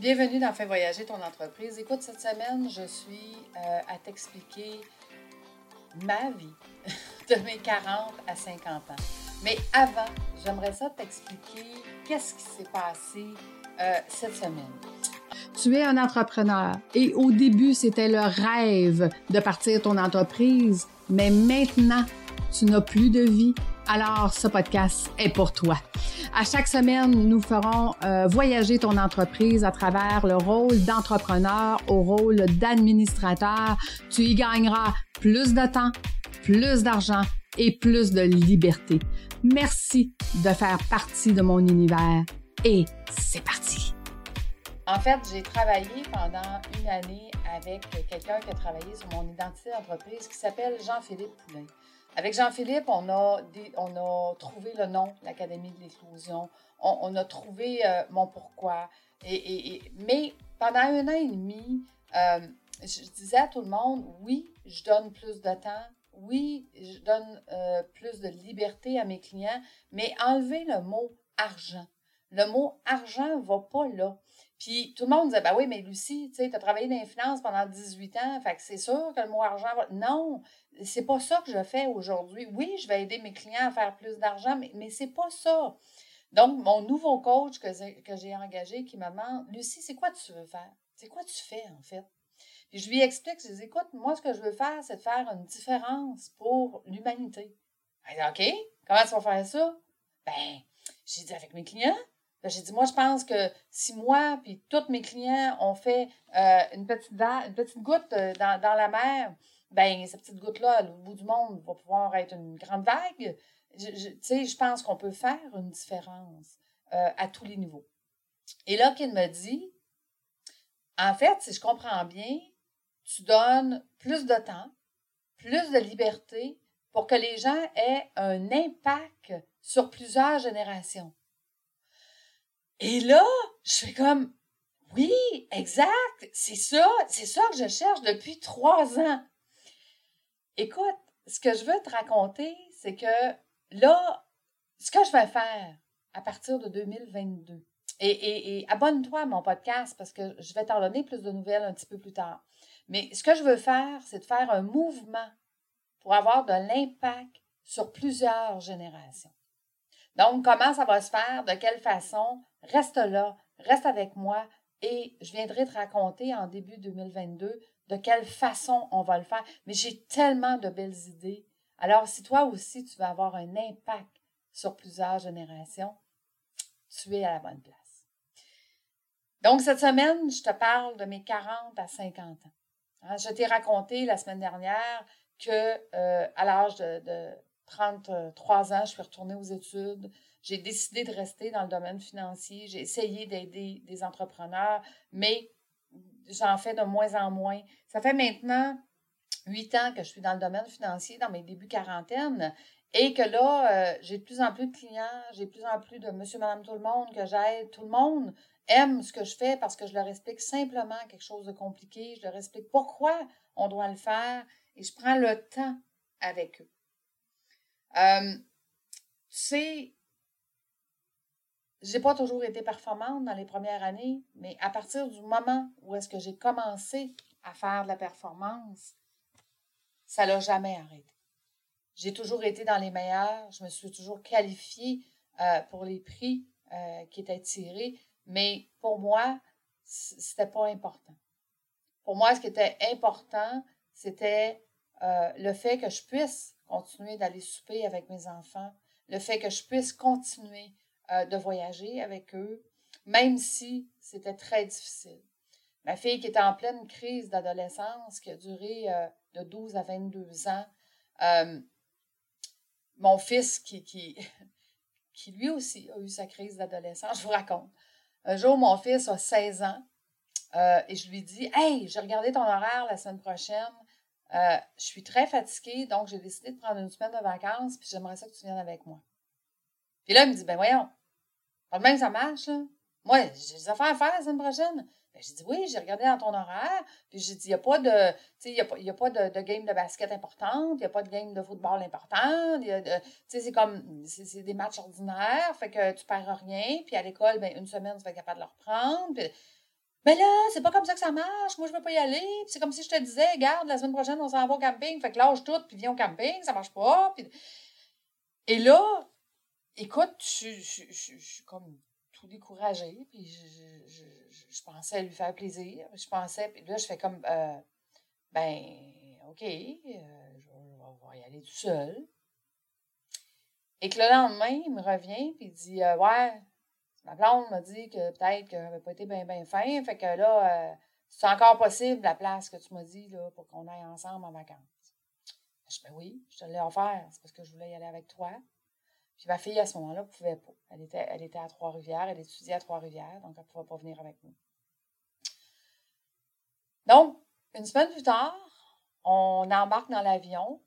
Bienvenue dans Fais voyager ton entreprise. Écoute, cette semaine, je suis euh, à t'expliquer ma vie de mes 40 à 50 ans. Mais avant, j'aimerais ça t'expliquer qu'est-ce qui s'est passé euh, cette semaine. Tu es un entrepreneur et au début, c'était le rêve de partir ton entreprise, mais maintenant, tu n'as plus de vie. Alors, ce podcast est pour toi. À chaque semaine, nous ferons euh, voyager ton entreprise à travers le rôle d'entrepreneur au rôle d'administrateur. Tu y gagneras plus de temps, plus d'argent et plus de liberté. Merci de faire partie de mon univers et c'est parti. En fait, j'ai travaillé pendant une année avec quelqu'un qui a travaillé sur mon identité d'entreprise qui s'appelle Jean-Philippe Poulain. Avec Jean-Philippe, on a, trouvé le nom, l'Académie de l'éclosion. On, a trouvé euh, mon pourquoi. Mais pendant un an et demi, euh, je disais à tout le monde, oui, je donne plus de temps. Oui, je donne euh, plus de liberté à mes clients, mais enlever le mot argent. Le mot argent ne va pas là. Puis tout le monde disait, ben oui, mais Lucie, tu as travaillé dans les finances pendant 18 ans, c'est sûr que le mot argent va. Non, c'est pas ça que je fais aujourd'hui. Oui, je vais aider mes clients à faire plus d'argent, mais, mais c'est pas ça. Donc, mon nouveau coach que, j'ai engagé qui me demande, Lucie, c'est quoi tu veux faire? C'est quoi tu fais, en fait? Puis je lui explique, je lui dis, écoute, moi, ce que je veux faire, c'est de faire une différence pour l'humanité. Elle dit, OK, comment tu vas faire ça? Ben, j'ai dit avec mes clients. Ben, j'ai dit, moi, je pense que si moi puis tous mes clients ont fait euh, une, petite une petite goutte euh, dans, dans la mer, ben cette petite goutte-là, au bout du monde, va pouvoir être une grande vague. Tu sais, je pense qu'on peut faire une différence euh, à tous les niveaux. Et là, qu'il me dit, en fait, si je comprends bien, tu donnes plus de temps, plus de liberté pour que les gens aient un impact sur plusieurs générations. Et là, je fais comme, oui, exact, c'est ça, c'est ça que je cherche depuis trois ans. Écoute, ce que je veux te raconter, c'est que là, ce que je vais faire à partir de 2022, et, et, abonne-toi à mon podcast parce que je vais t'en donner plus de nouvelles un petit peu plus tard. Mais ce que je veux faire, c'est de faire un mouvement pour avoir de l'impact sur plusieurs générations. Donc, comment ça va se faire? De quelle façon? Reste là, reste avec moi et je viendrai te raconter en début 2022 de quelle façon on va le faire. Mais j'ai tellement de belles idées. Alors, si toi aussi, tu veux avoir un impact sur plusieurs générations, tu es à la bonne place. Donc, cette semaine, je te parle de mes 40 à 50 ans. Hein, je t'ai raconté la semaine dernière que euh, à l'âge de, de 33 ans, je suis retournée aux études. J'ai décidé de rester dans le domaine financier. J'ai essayé d'aider des entrepreneurs, mais j'en fais de moins en moins. Ça fait maintenant huit ans que je suis dans le domaine financier, dans mes débuts quarantaine, et que là, euh, j'ai de plus en plus de clients, j'ai de plus en plus de monsieur, madame, tout le monde que j'aide. Tout le monde aime ce que je fais parce que je leur explique simplement quelque chose de compliqué, je leur explique pourquoi on doit le faire et je prends le temps avec eux. Euh, tu sais, j'ai pas toujours été performante dans les premières années, mais à partir du moment où est-ce que j'ai commencé à faire de la performance, ça l'a jamais arrêté. J'ai toujours été dans les meilleurs, je me suis toujours qualifiée euh, pour les prix euh, qui étaient tirés, mais pour moi, c'était pas important. Pour moi, ce qui était important, c'était euh, le fait que je puisse continuer d'aller souper avec mes enfants, le fait que je puisse continuer euh, de voyager avec eux, même si c'était très difficile. Ma fille qui était en pleine crise d'adolescence, qui a duré euh, de 12 à 22 ans, euh, mon fils qui, lui aussi a eu sa crise d'adolescence, je vous raconte. Un jour, mon fils a 16 ans et je lui dis Hey, j'ai regardé ton horaire la semaine prochaine. je suis très fatiguée, donc j'ai décidé de prendre une semaine de vacances, puis j'aimerais ça que tu viennes avec moi. Puis là, il me dit, ben voyons, pas de même ça marche, là. Moi, j'ai des affaires à faire la semaine prochaine. Ben, j'ai dit, oui, j'ai regardé dans ton horaire. Puis j'ai dit, il n'y a pas de, y a, y a pas de, game de basket importante, il n'y a pas de game de football important. Tu sais, c'est comme, c'est des matchs ordinaires, fait que tu perds rien. Puis à l'école, ben, une semaine, tu vas être capable de le reprendre. Puis, Mais là, c'est pas comme ça que ça marche. Moi, je veux pas y aller. Puis c'est comme si je te disais, regarde, la semaine prochaine, on s'en va au camping. Fait que lâche tout, puis viens au camping. Ça marche pas. Et là, écoute, je, suis comme tout découragée. Puis je, pensais lui faire plaisir. Je pensais, puis là, je fais comme, euh, ben, OK, euh, je, vais y aller tout seul. Et que le lendemain, il me revient, puis il dit, euh, ouais, Ma blonde m'a dit que peut-être qu'elle n'avait pas été bien, bien fin. Fait que là, euh, c'est encore possible la place que tu m'as dit là, pour qu'on aille ensemble en vacances. Je dis, ben oui, je te l'ai offert. C'est parce que je voulais y aller avec toi. Puis ma fille, à ce moment-là, pouvait pas. Elle était, elle était à Trois-Rivières, elle étudiait à Trois-Rivières, donc elle ne pouvait pas venir avec nous. Donc, une semaine plus tard, on embarque dans l'avion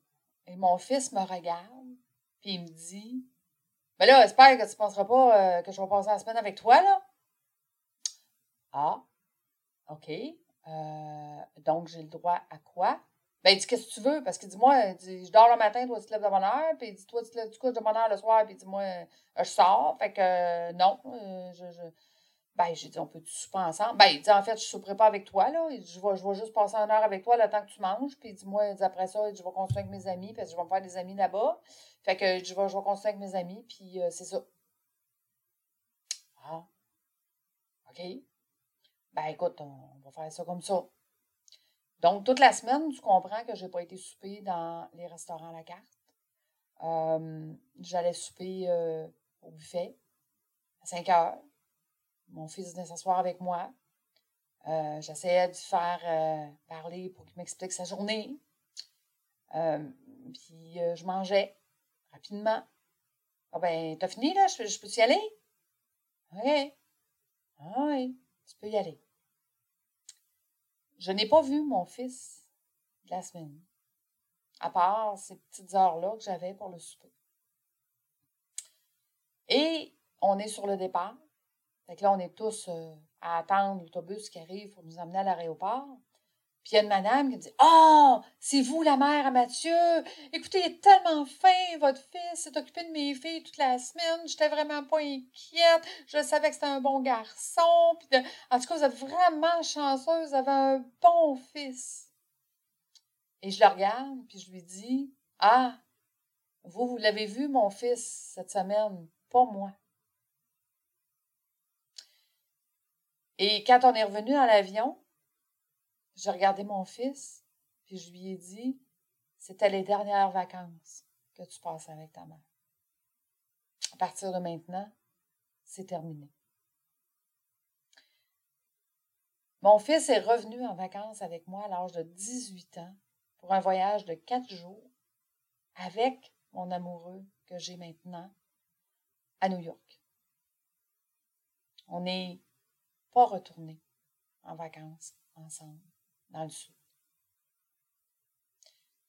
et mon fils me regarde, puis il me dit mais là, j'espère que tu ne penseras pas euh, que je vais passer la semaine avec toi, là. Ah, OK. Euh, donc, j'ai le droit à quoi? Ben, il dit, qu'est-ce que tu veux? Parce qu'il dit, moi, dit, je dors le matin, toi, tu te lèves de bonne heure. Puis il dit, toi, tu te lèves, tu couches de bonne heure le soir. Puis il dit, moi, euh, je sors. Fait que, non, je, je, ben, j'ai dit, on peut-tu souper ensemble? Ben, il dit, en fait, je souperai pas avec toi, là. Il je vais, je juste passer une heure avec toi le temps que tu manges. Puis il dit, moi, après ça, je vais continuer avec mes amis, parce que je vais me faire des amis là-bas. Fait que je vais, je vais avec mes amis, puis euh, c'est ça. Ah. OK. Ben, écoute, on, va faire ça comme ça. Donc, toute la semaine, tu comprends que je n'ai pas été souper dans les restaurants à la carte. Euh, j'allais souper euh, au buffet à 5 heures mon fils venait s'asseoir avec moi. Euh, j'essayais de faire parler pour qu'il m'explique sa journée. Puis je mangeais rapidement. Ah ben, t'as fini là? Je, peux y aller? Oui. Ah oui, tu peux y aller. Je n'ai pas vu mon fils de la semaine, à part ces petites heures-là que j'avais pour le souper. Et on est sur le départ. Fait là, on est tous euh, à attendre l'autobus qui arrive pour nous emmener à l'aéroport. Puis il y a une madame qui dit Ah, c'est vous la mère à Mathieu. Écoutez, il est tellement fin, votre fils s'est occupé de mes filles toute la semaine. J'étais vraiment pas inquiète. Je savais que c'était un bon garçon. Puis En tout cas, vous êtes vraiment chanceuse. Vous avez un bon fils. Et je le regarde, puis je lui dis Ah, vous, vous l'avez vu, mon fils, cette semaine, pas moi. Et quand on est revenu dans l'avion, j'ai regardé mon fils, puis je lui ai dit, c'était les dernières vacances que tu passes avec ta mère. À partir de maintenant, c'est terminé. Mon fils est revenu en vacances avec moi à l'âge de 18 ans pour un voyage de quatre jours avec mon amoureux que j'ai maintenant à New York. On est pas retourner en vacances ensemble dans le sud.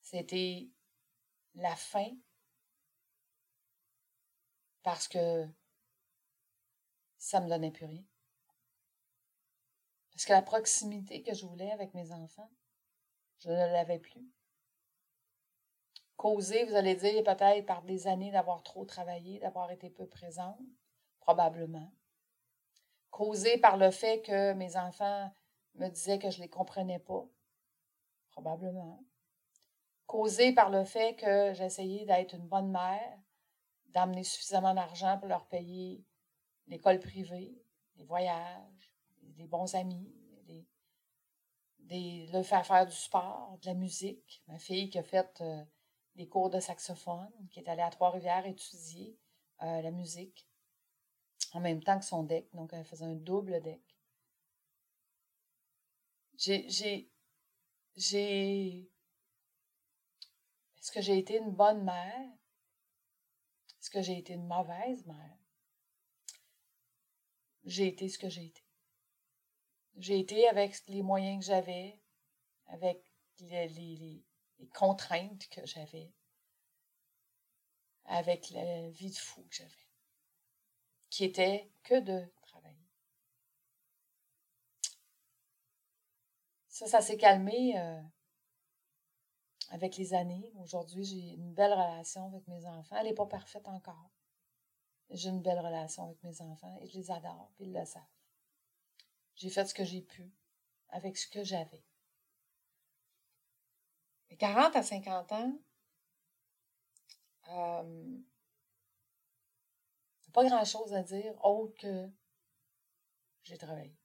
C'était la fin parce que ça me donnait plus rien. Parce que la proximité que je voulais avec mes enfants, je ne l'avais plus. Causé, vous allez dire, peut-être par des années d'avoir trop travaillé, d'avoir été peu présente, probablement causé par le fait que mes enfants me disaient que je ne les comprenais pas, probablement. Causé par le fait que j'essayais d'être une bonne mère, d'amener suffisamment d'argent pour leur payer l'école privée, les voyages, des bons amis, des, de faire faire du sport, de la musique. Ma fille qui a fait euh, des cours de saxophone, qui est allée à Trois-Rivières étudier euh, la musique en même temps que son deck. Donc, elle faisait un double deck. J'ai, j'ai, est-ce que j'ai été une bonne mère? Est-ce que j'ai été une mauvaise mère? J'ai été ce que j'ai été. J'ai été avec les moyens que j'avais, avec les, les, les contraintes que j'avais, avec la vie de fou que j'avais qui était que de travailler. Ça, ça s'est calmé euh, avec les années. Aujourd'hui, j'ai une belle relation avec mes enfants. Elle n'est pas parfaite encore. J'ai une belle relation avec mes enfants et je les adore, puis ils le savent. J'ai fait ce que j'ai pu avec ce que j'avais. 40 à 50 ans, euh, pas grand-chose à dire autre que j'ai travaillé.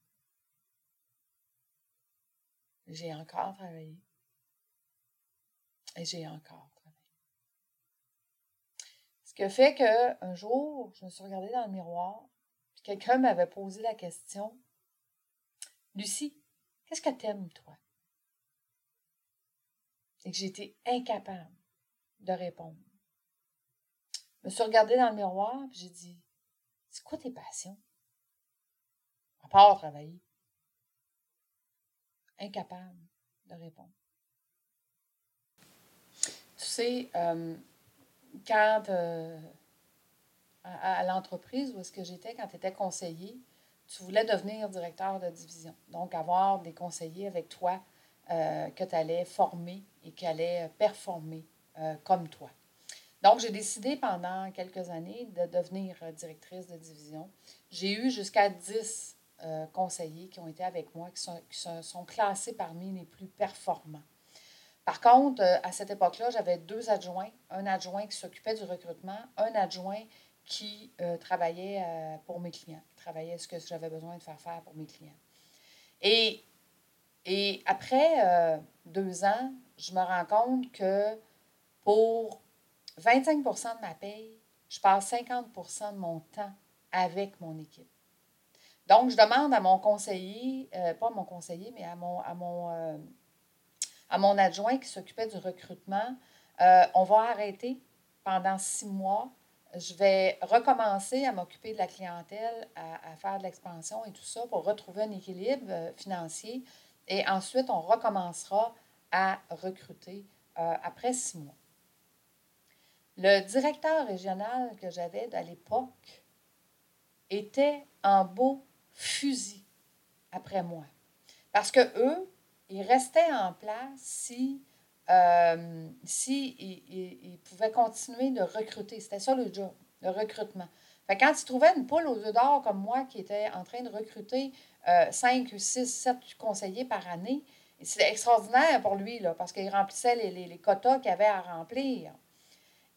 J'ai encore travaillé. Et j'ai encore travaillé. Ce qui fait qu'un jour, je me suis regardée dans le miroir, puis quelqu'un m'avait posé la question Lucie, qu'est-ce que t'aimes, toi? Et que j'étais incapable de répondre. Je me suis regardée dans le miroir, puis j'ai dit C'est quoi tes passions? À part travailler. Incapable de répondre. Tu sais, euh, quand euh, à, l'entreprise où est-ce que j'étais, quand tu étais conseiller, tu voulais devenir directeur de division. Donc, avoir des conseillers avec toi euh, que tu allais former et qui allaient performer comme toi. Donc, j'ai décidé pendant quelques années de devenir directrice de division. J'ai eu jusqu'à 10 conseillers qui ont été avec moi, qui sont, qui sont classés parmi les plus performants. Par contre, euh, à cette époque-là, j'avais deux adjoints. Un adjoint qui s'occupait du recrutement, un adjoint qui euh, travaillait euh, pour mes clients, travaillait ce que j'avais besoin de faire faire pour mes clients. Et, et après deux ans, je me rends compte que pour 25% de ma paye, je passe 50% de mon temps avec mon équipe. Donc, je demande à mon conseiller, pas à mon conseiller, mais à mon, à mon à mon adjoint qui s'occupait du recrutement, euh, on va arrêter pendant six mois. Je vais recommencer à m'occuper de la clientèle, à, faire de l'expansion et tout ça pour retrouver un équilibre euh, financier. Et ensuite, on recommencera à recruter euh, après six mois. Le directeur régional que j'avais à l'époque était en beau fusil après moi. Parce que eux, il restait en place si, euh, si il, pouvait continuer de recruter. C'était ça le job, le recrutement. Fait quand il trouvait une poule aux œufs d'or comme moi qui était en train de recruter euh, 5, 6, 7 conseillers par année, c'était extraordinaire pour lui, là, parce qu'il remplissait les, les, les quotas qu'il avait à remplir.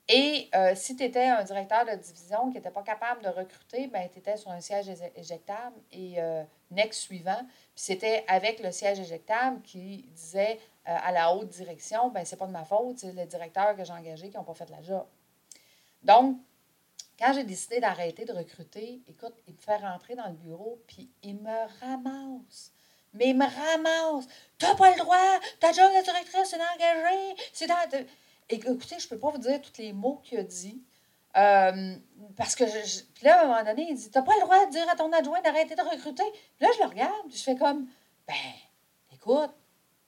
Et euh, si tu étais un directeur de division qui n'était pas capable de recruter, ben, tu étais sur un siège éjectable et euh, next suivant. Puis c'était avec le siège éjectable qui disait euh, à la haute direction ben c'est pas de ma faute, c'est le directeur que j'ai engagé qui n'ont pas fait la job. Donc, quand j'ai décidé d'arrêter de recruter, écoute, il me fait rentrer dans le bureau, puis il me ramasse. Mais il me ramasse. T'as pas le droit, ta job de directrice, c'est d'engager. C'est dans. Écoutez, je ne peux pas vous dire tous les mots qu'il a dit. Euh, parce que je, là, à un moment donné, il dit T'as pas le droit de dire à ton adjoint d'arrêter de recruter. là, je le regarde, je fais comme Ben, écoute,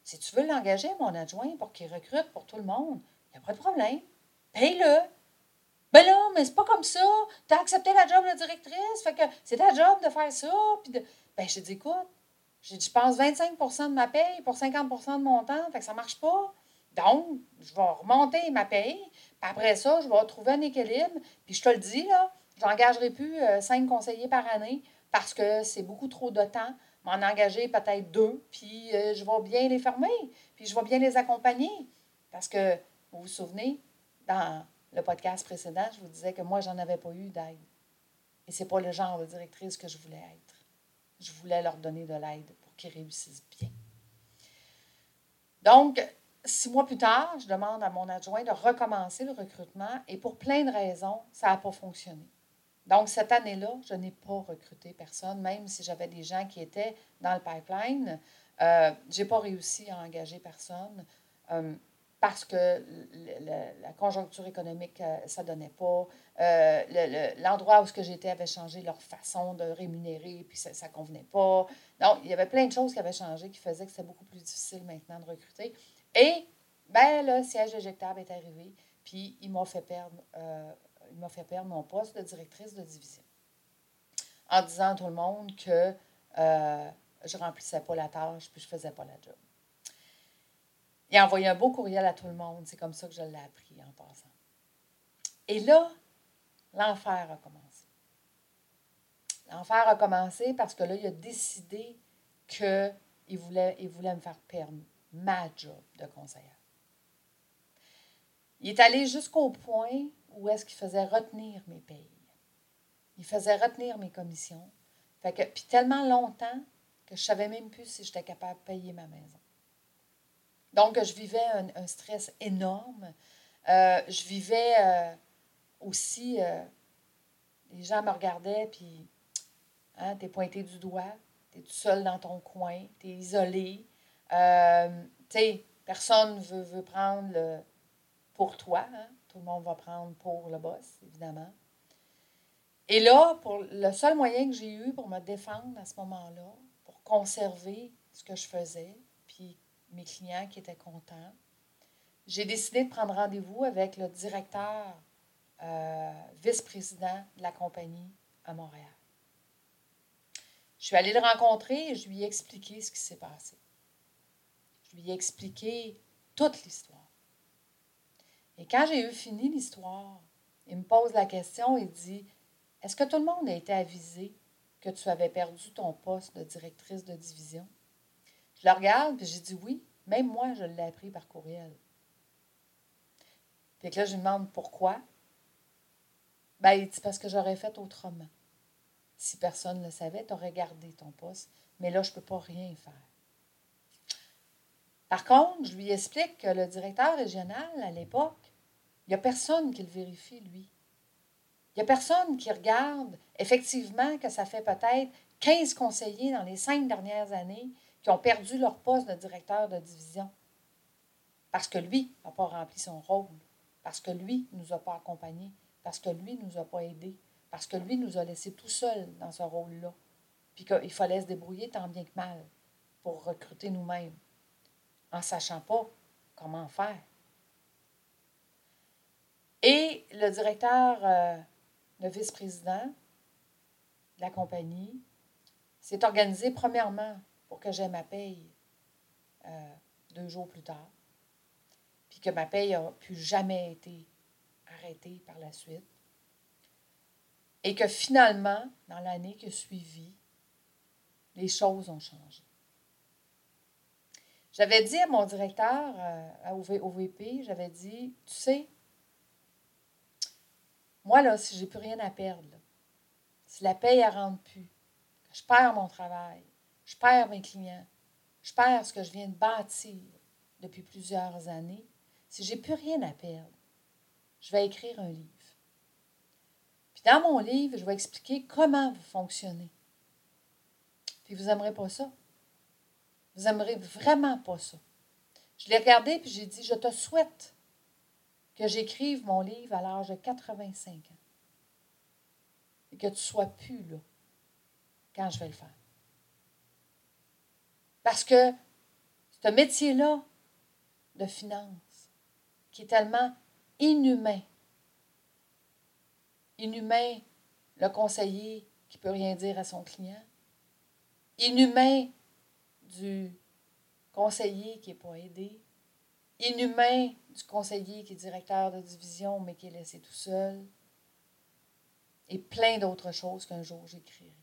si tu veux l'engager, mon adjoint, pour qu'il recrute pour tout le monde, il n'y a pas de problème. Paye-le. Ben là, mais c'est pas comme ça. Tu as accepté la job de directrice, fait que c'est ta job de faire ça. Puis de... Ben, j'ai dit Écoute, Je pense 25% de ma paye pour 50% de mon temps, fait que ça marche pas. Donc, je vais remonter ma paye, puis après ça, je vais trouver un équilibre. Puis je te le dis, là, je n'engagerai plus euh, cinq conseillers par année parce que c'est beaucoup trop de temps. M'en engager peut-être deux, puis euh, je vais bien les fermer, puis je vais bien les accompagner. Parce que, vous vous souvenez, dans le podcast précédent, je vous disais que moi, j'en avais pas eu d'aide. Et c'est pas le genre de directrice que je voulais être. Je voulais leur donner de l'aide pour qu'ils réussissent bien. Donc, six mois plus tard, je demande à mon adjoint de recommencer le recrutement et pour plein de raisons, ça n'a pas fonctionné. Donc, cette année-là, je n'ai pas recruté personne, même si j'avais des gens qui étaient dans le pipeline. Euh, je n'ai pas réussi à engager personne euh, parce que la conjoncture économique, euh, ça ne donnait pas. L'endroit où j'étais avait changé leur façon de rémunérer, puis ça ne convenait pas. Donc, il y avait plein de choses qui avaient changé qui faisaient que c'était beaucoup plus difficile maintenant de recruter. Et, ben, le siège éjectable est arrivé, puis il m'a fait perdre, euh, fait perdre mon poste de directrice de division. En disant à tout le monde que euh, je ne remplissais pas la tâche, puis je faisais pas la job. Il a envoyé un beau courriel à tout le monde. C'est comme ça que je l'ai appris en passant. Et là, l'enfer a commencé. L'enfer a commencé parce que là, il a décidé qu'il voulait, il voulait me faire perdre ma job de conseillère. Il est allé jusqu'au point où est-ce qu'il faisait retenir mes payes. Il faisait retenir mes commissions. Fait que, puis tellement longtemps que je savais même plus si j'étais capable de payer ma maison. Donc, je vivais un, stress énorme. Euh, je vivais euh, aussi, euh, les gens me regardaient, puis hein, tu es pointé du doigt, tu es tout seul dans ton coin, tu es isolé. tu sais, personne ne veut, veut, prendre pour toi. Hein. Tout le monde va prendre pour le boss, évidemment. Et là, pour le seul moyen que j'ai eu pour me défendre à ce moment-là, pour conserver ce que je faisais, puis mes clients qui étaient contents, j'ai décidé de prendre rendez-vous avec le directeur euh, vice-président de la compagnie à Montréal. Je suis allée le rencontrer et je lui ai expliqué ce qui s'est passé. Je lui ai expliqué toute l'histoire. Et quand j'ai eu fini l'histoire, il me pose la question et dit Est-ce que tout le monde a été avisé que tu avais perdu ton poste de directrice de division Je le regarde et j'ai dit Oui, même moi, je l'ai appris par courriel. Puis là, je lui demande pourquoi. Ben, il dit parce que j'aurais fait autrement. Si personne ne le savait, tu aurais gardé ton poste. Mais là, je ne peux pas rien faire. Par contre, je lui explique que le directeur régional, à l'époque, il n'y a personne qui le vérifie, lui. Il n'y a personne qui regarde effectivement que ça fait peut-être 15 conseillers dans les cinq dernières années qui ont perdu leur poste de directeur de division. Parce que lui n'a pas rempli son rôle, parce que lui ne nous a pas accompagnés, parce que lui ne nous a pas aidés, parce que lui nous a laissés tout seuls dans ce rôle-là, puis qu'il fallait se débrouiller tant bien que mal pour recruter nous-mêmes, en sachant pas comment faire. Et le directeur, euh, le vice-président de la compagnie, s'est organisé premièrement pour que j'aie ma paye euh, deux jours plus tard, puis que ma paye n'a plus jamais été arrêtée par la suite, et que finalement, dans l'année qui a suivi, les choses ont changé. J'avais dit à mon directeur, euh, au VP, j'avais dit, tu sais, moi, là, si j'ai plus rien à perdre, si la paye ne rentre plus, je perds mon travail, je perds mes clients. Je perds ce que je viens de bâtir depuis plusieurs années. Si j'ai plus rien à perdre, je vais écrire un livre. Puis dans mon livre, je vais expliquer comment vous fonctionnez. Puis vous n'aimerez pas ça. Vous vraiment pas ça. Je l'ai regardé puis j'ai dit, je te souhaite que j'écrive mon livre à l'âge de 85 ans. Et que tu sois plus là quand je vais le faire. Parce que ce métier-là de finance, qui est tellement inhumain, inhumain, le conseiller qui ne peut rien dire à son client, inhumain du conseiller qui n'est pas aidé, inhumain du conseiller qui est directeur de division mais qui est laissé tout seul, et plein d'autres choses qu'un jour j'écrirai.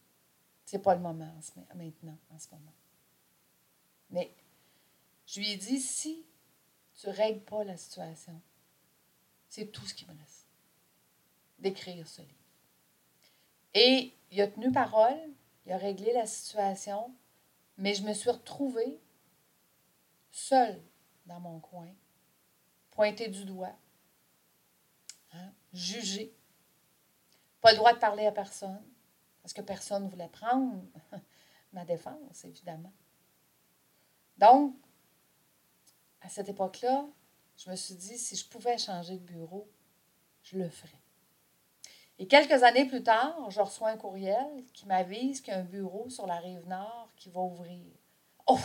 Ce n'est pas le moment maintenant, en ce moment. Mais je lui ai dit, si tu règles pas la situation, c'est tout ce qui me reste, d'écrire ce livre. Et il a tenu parole, il a réglé la situation, mais je me suis retrouvée seule dans mon coin, pointée du doigt, hein, jugée, pas le droit de parler à personne, parce que personne ne voulait prendre ma défense, évidemment. Donc, à cette époque-là, je me suis dit, si je pouvais changer de bureau, je le ferais. Et quelques années plus tard, je reçois un courriel qui m'avise qu'il y a un bureau sur la rive nord qui va ouvrir. Oh!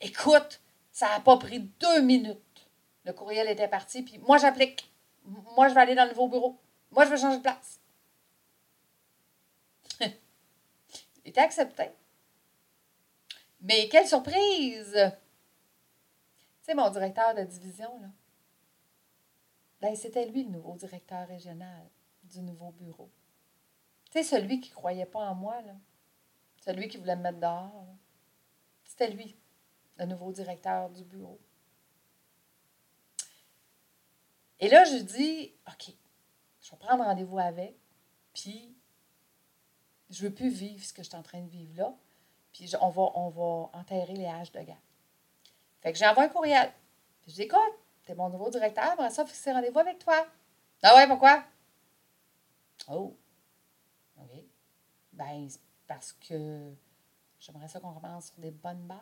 Écoute, ça n'a pas pris deux minutes. Le courriel était parti, puis moi, j'applique. Moi, je vais aller dans le nouveau bureau. Moi, je veux changer de place. Il était accepté. Mais quelle surprise! Sais, mon directeur de division, là, ben, c'était lui le nouveau directeur régional du nouveau bureau. Tu celui qui ne croyait pas en moi, là. Celui qui voulait me mettre dehors. C'était lui, le nouveau directeur du bureau. Et là, je dis, OK, je vais prendre rendez-vous avec, puis je ne veux plus vivre ce que je suis en train de vivre là, puis on, va, on va enterrer les haches de gars. Fait que j'envoie un courriel. Puis je dis, écoute, t'es mon nouveau directeur, j'aimerais ça fixer rendez-vous avec toi. Ah ouais, pourquoi? Oh, OK. Ben, parce que j'aimerais ça qu'on commence sur des bonnes bases.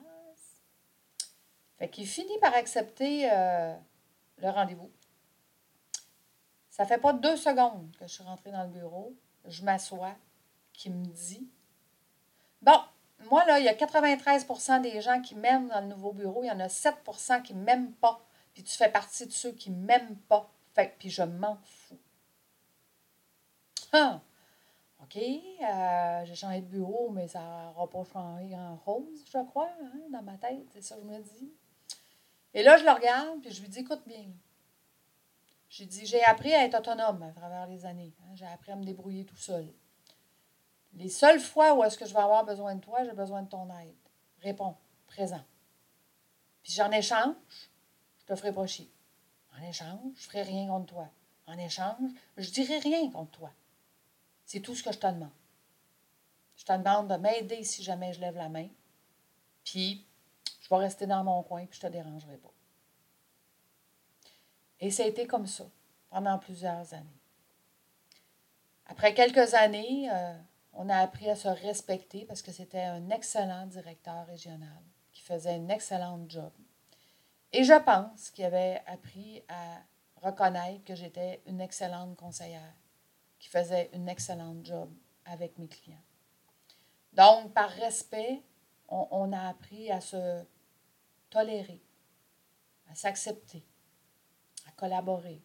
Fait qu'il finit par accepter euh, le rendez-vous. Ça fait pas deux secondes que je suis rentrée dans le bureau. Je m'assois, qui me dit Bon, moi, là, il y a 93% des gens qui m'aiment dans le nouveau bureau. Il y en a 7% qui ne m'aiment pas. Puis tu fais partie de ceux qui ne m'aiment pas. Fait puis je m'en fous. Ah! OK, euh, j'ai changé de bureau, mais ça n'aura pas changé en rose, je crois, hein, dans ma tête. C'est ça que je me dis. Et là, je le regarde, puis je lui dis Écoute bien. J'ai dit J'ai appris à être autonome à travers les années. Hein. j'ai appris à me débrouiller tout seul. Les seules fois où est-ce que je vais avoir besoin de toi, j'ai besoin de ton aide. Réponds, présent. Puis j'en échange, je te ferai pas chier. En échange, je ferai rien contre toi. En échange, je dirai rien contre toi. C'est tout ce que je te demande. Je te demande de m'aider si jamais je lève la main. Puis, je vais rester dans mon coin, puis je ne te dérangerai pas. Et ça a été comme ça pendant plusieurs années. Après quelques années, euh, on a appris à se respecter parce que c'était un excellent directeur régional qui faisait un excellent job. Et je pense qu'il avait appris à reconnaître que j'étais une excellente conseillère qui faisait un excellent job avec mes clients. Donc, par respect, on, a appris à se tolérer, à s'accepter, à collaborer.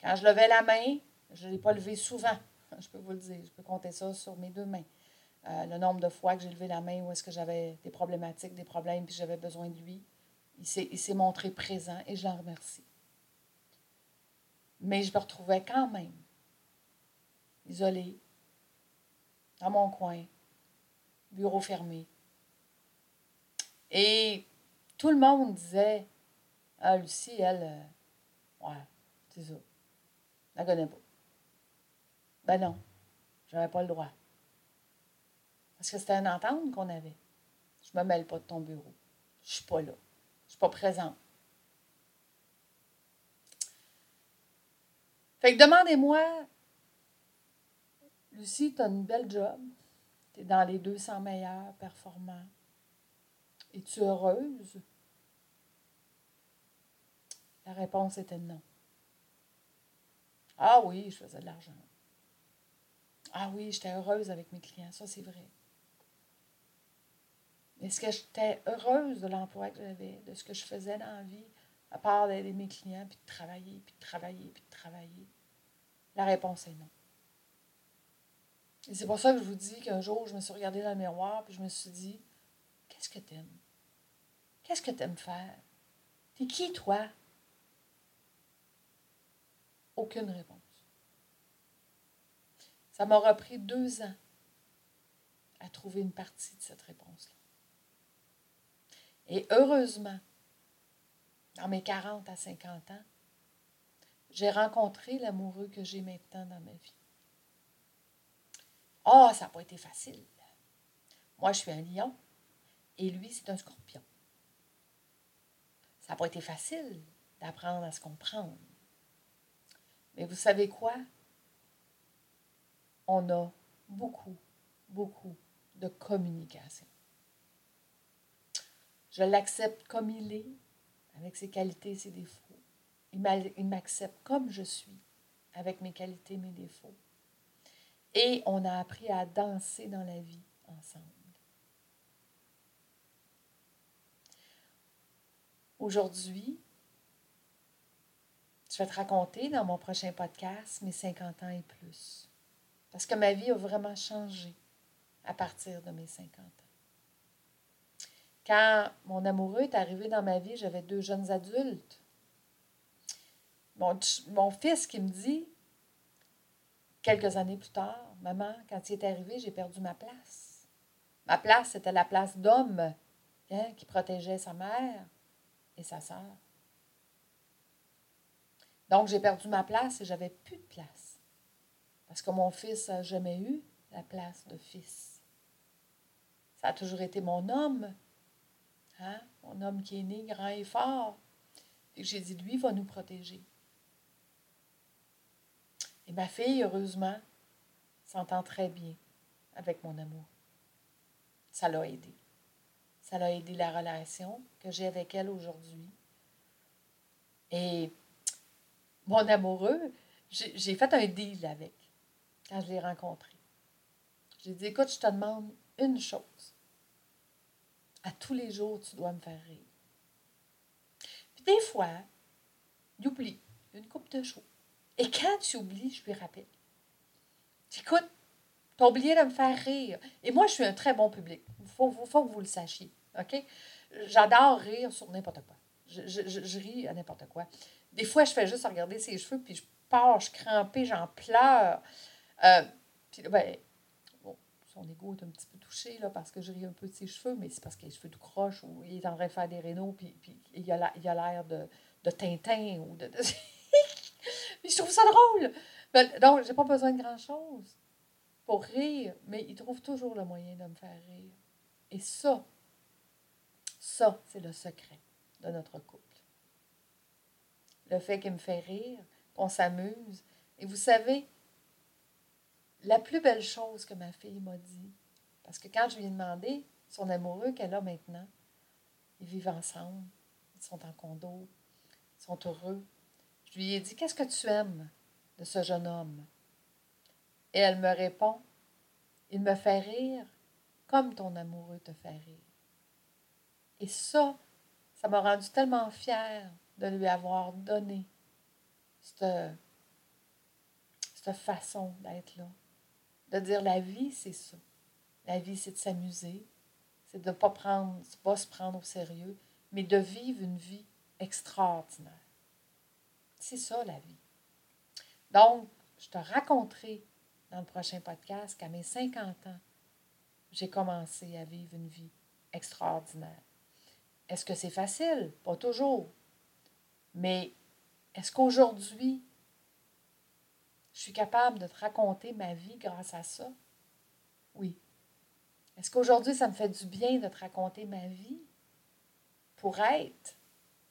Quand je levais la main, je ne l'ai pas levé souvent je peux vous le dire. Je peux compter ça sur mes deux mains. Euh, le nombre de fois que j'ai levé la main où est-ce que j'avais des problématiques, des problèmes, puis j'avais besoin de lui. Il s'est montré présent et je l'en remercie. Mais je me retrouvais quand même isolée, dans mon coin, bureau fermé. Et tout le monde disait Ah, Lucie, elle, euh, ouais, c'est ça. Ne connaît pas. Ben non, je n'avais pas le droit. Parce que c'était une entente qu'on avait. Je me mêle pas de ton bureau. Je suis pas là. Je suis pas présente. Fait que demandez-moi, Lucie, tu as une belle job. Tu es dans les 200 meilleurs performants. Es-tu heureuse? La réponse était non. Ah oui, je faisais de l'argent. Ah oui, j'étais heureuse avec mes clients, ça c'est vrai. Est-ce que j'étais heureuse de l'emploi que j'avais, de ce que je faisais dans la vie, à part d'aider mes clients, puis de travailler, puis de travailler, puis de travailler? La réponse est non. Et c'est pour ça que je vous dis qu'un jour, je me suis regardée dans le miroir, puis je me suis dit, qu'est-ce que t'aimes? Qu'est-ce que t'aimes faire? T'es qui, toi? Aucune réponse. Ça m'aura pris deux ans à trouver une partie de cette réponse-là. Et heureusement, dans mes 40 à 50 ans, j'ai rencontré l'amoureux que j'ai maintenant dans ma vie. Ah, ça n'a pas été facile. Moi, je suis un lion et lui, c'est un scorpion. Ça n'a pas été facile d'apprendre à se comprendre. Mais vous savez quoi? on a beaucoup, beaucoup de communication. Je l'accepte comme il est, avec ses qualités et ses défauts. Il m'accepte comme je suis, avec mes qualités et mes défauts. Et on a appris à danser dans la vie ensemble. Aujourd'hui, je vais te raconter dans mon prochain podcast mes 50 ans et plus. Parce que ma vie a vraiment changé à partir de mes 50 ans. Quand mon amoureux est arrivé dans ma vie, j'avais deux jeunes adultes. Mon, mon, fils qui me dit, quelques années plus tard, Maman, quand il est arrivé, j'ai perdu ma place. Ma place, c'était la place d'homme hein, qui protégeait sa mère et sa sœur. Donc, j'ai perdu ma place et j'avais plus de place. Parce que mon fils n'a jamais eu la place de fils. Ça a toujours été mon homme. Hein? Mon homme qui est né grand et fort. Et j'ai dit, lui va nous protéger. Et ma fille, heureusement, s'entend très bien avec mon amour. Ça l'a aidé. Ça l'a aidé la relation que j'ai avec elle aujourd'hui. Et mon amoureux, j'ai fait un deal avec quand je l'ai rencontré. J'ai dit, écoute, je te demande une chose. À tous les jours, tu dois me faire rire. Puis des fois, il oublie une coupe de choses. Et quand tu oublies, je lui rappelle. Écoute, tu as oublié de me faire rire. Et moi, je suis un très bon public. Il faut, faut, que vous le sachiez. OK? J'adore rire sur n'importe quoi. Je, je, ris à n'importe quoi. Des fois, je fais juste regarder ses cheveux, puis je pars, je crampée, j'en pleure. Euh, puis, ben, bon, son ego est un petit peu touché, là, parce que je ris un peu de ses cheveux, mais c'est parce qu'il a les cheveux tout croches, ou il est en train de faire des rénaux, puis, puis il a l'air de, de Tintin, ou de... je trouve ça drôle. Ben, donc, j'ai pas besoin de grand-chose pour rire, mais il trouve toujours le moyen de me faire rire. Et ça, ça, c'est le secret de notre couple. Le fait qu'il me fait rire, qu'on s'amuse. Et vous savez, la plus belle chose que ma fille m'a dit, parce que quand je lui ai demandé son amoureux qu'elle a maintenant, ils vivent ensemble, ils sont en condo, ils sont heureux. Je lui ai dit, qu'est-ce que tu aimes de ce jeune homme? Et elle me répond, il me fait rire comme ton amoureux te fait rire. Et ça, ça m'a rendu tellement fière de lui avoir donné cette, cette façon d'être là. De dire la vie, c'est ça. La vie, c'est de s'amuser, c'est de ne pas, prendre, pas se prendre au sérieux, mais de vivre une vie extraordinaire. C'est ça la vie. Donc, je te raconterai dans le prochain podcast qu'à mes 50 ans, j'ai commencé à vivre une vie extraordinaire. Est-ce que c'est facile? Pas toujours. Mais est-ce qu'aujourd'hui, je suis capable de te raconter ma vie grâce à ça? Oui. Est-ce qu'aujourd'hui, ça me fait du bien de te raconter ma vie pour être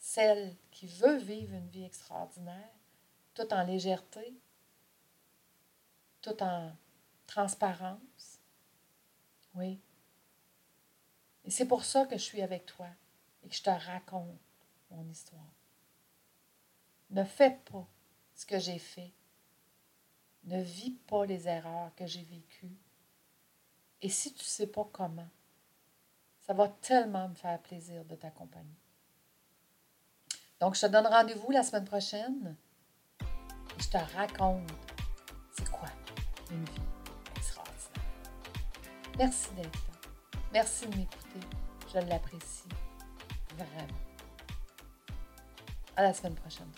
celle qui veut vivre une vie extraordinaire, tout en légèreté, tout en transparence? Oui. Et c'est pour ça que je suis avec toi et que je te raconte mon histoire. Ne fais pas ce que j'ai fait. Ne vis pas les erreurs que j'ai vécues. Et si tu ne sais pas comment, ça va tellement me faire plaisir de t'accompagner. Donc, je te donne rendez-vous la semaine prochaine. Et je te raconte c'est quoi une vie extraordinaire. Merci d'être là. Merci de m'écouter. Je l'apprécie vraiment. À la semaine prochaine.